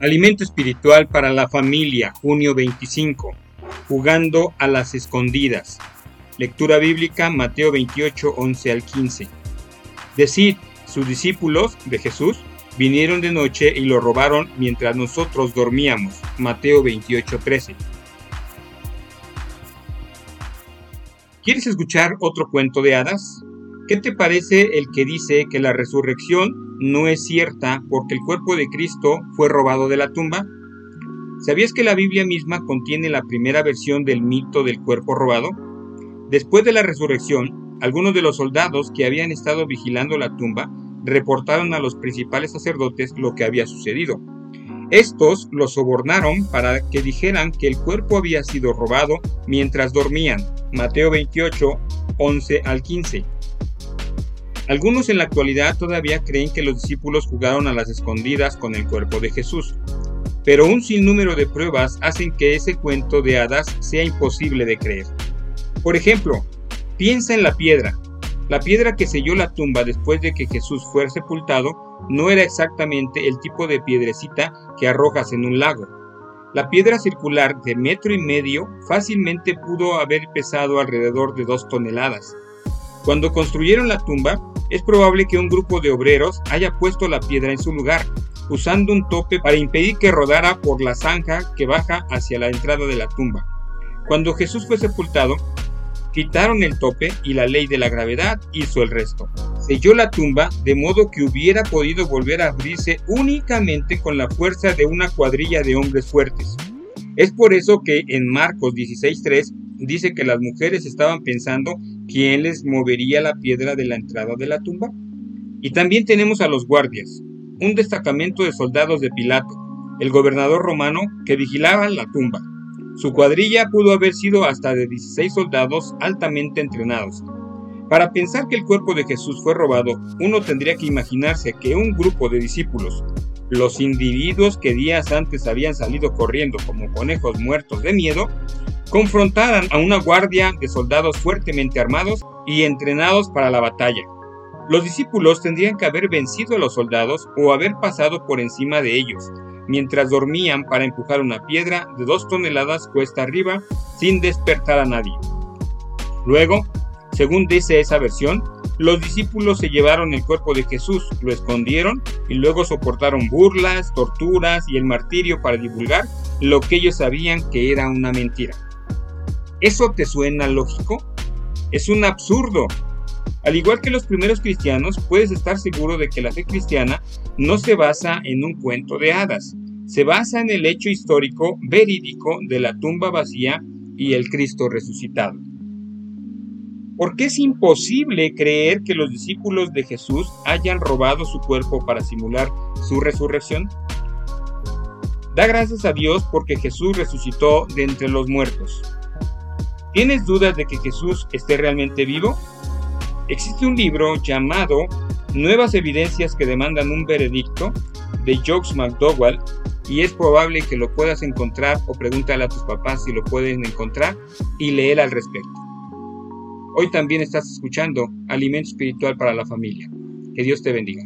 Alimento espiritual para la familia, junio 25. Jugando a las escondidas. Lectura bíblica, Mateo 28, 11 al 15. Decid, sus discípulos de Jesús vinieron de noche y lo robaron mientras nosotros dormíamos. Mateo 28, 13. ¿Quieres escuchar otro cuento de hadas? ¿Qué te parece el que dice que la resurrección no es cierta porque el cuerpo de Cristo fue robado de la tumba? ¿Sabías que la Biblia misma contiene la primera versión del mito del cuerpo robado? Después de la resurrección, algunos de los soldados que habían estado vigilando la tumba reportaron a los principales sacerdotes lo que había sucedido. Estos los sobornaron para que dijeran que el cuerpo había sido robado mientras dormían. Mateo 28, 11 al 15. Algunos en la actualidad todavía creen que los discípulos jugaron a las escondidas con el cuerpo de Jesús, pero un sinnúmero de pruebas hacen que ese cuento de hadas sea imposible de creer. Por ejemplo, piensa en la piedra. La piedra que selló la tumba después de que Jesús fue sepultado no era exactamente el tipo de piedrecita que arrojas en un lago. La piedra circular de metro y medio fácilmente pudo haber pesado alrededor de dos toneladas. Cuando construyeron la tumba, es probable que un grupo de obreros haya puesto la piedra en su lugar, usando un tope para impedir que rodara por la zanja que baja hacia la entrada de la tumba. Cuando Jesús fue sepultado, quitaron el tope y la ley de la gravedad hizo el resto. Selló la tumba de modo que hubiera podido volver a abrirse únicamente con la fuerza de una cuadrilla de hombres fuertes. Es por eso que en Marcos 16.3 dice que las mujeres estaban pensando quién les movería la piedra de la entrada de la tumba. Y también tenemos a los guardias, un destacamento de soldados de Pilato, el gobernador romano que vigilaban la tumba. Su cuadrilla pudo haber sido hasta de 16 soldados altamente entrenados. Para pensar que el cuerpo de Jesús fue robado, uno tendría que imaginarse que un grupo de discípulos, los individuos que días antes habían salido corriendo como conejos muertos de miedo, confrontaran a una guardia de soldados fuertemente armados y entrenados para la batalla. Los discípulos tendrían que haber vencido a los soldados o haber pasado por encima de ellos, mientras dormían para empujar una piedra de dos toneladas cuesta arriba sin despertar a nadie. Luego, según dice esa versión, los discípulos se llevaron el cuerpo de Jesús, lo escondieron y luego soportaron burlas, torturas y el martirio para divulgar lo que ellos sabían que era una mentira. ¿Eso te suena lógico? Es un absurdo. Al igual que los primeros cristianos, puedes estar seguro de que la fe cristiana no se basa en un cuento de hadas, se basa en el hecho histórico verídico de la tumba vacía y el Cristo resucitado. ¿Por qué es imposible creer que los discípulos de Jesús hayan robado su cuerpo para simular su resurrección? Da gracias a Dios porque Jesús resucitó de entre los muertos. ¿Tienes dudas de que Jesús esté realmente vivo? Existe un libro llamado Nuevas evidencias que demandan un veredicto de Jokes McDowell y es probable que lo puedas encontrar o pregúntale a tus papás si lo pueden encontrar y leer al respecto. Hoy también estás escuchando Alimento Espiritual para la Familia. Que Dios te bendiga.